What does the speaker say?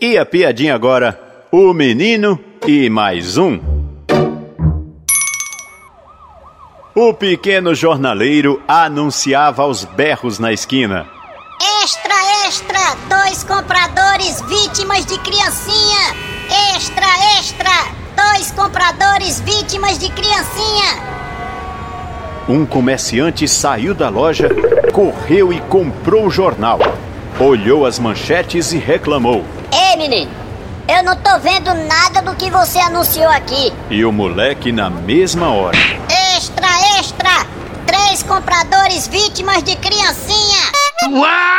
E a piadinha agora: o menino e mais um. O pequeno jornaleiro anunciava aos berros na esquina. Extra, extra! Dois compradores vítimas de criancinha! Extra, extra! Dois compradores vítimas de criancinha! Um comerciante saiu da loja, correu e comprou o jornal. Olhou as manchetes e reclamou. Ei, menino! Eu não tô vendo nada do que você anunciou aqui. E o moleque na mesma hora. Extra, extra! Três compradores vítimas de criancinha! Uau!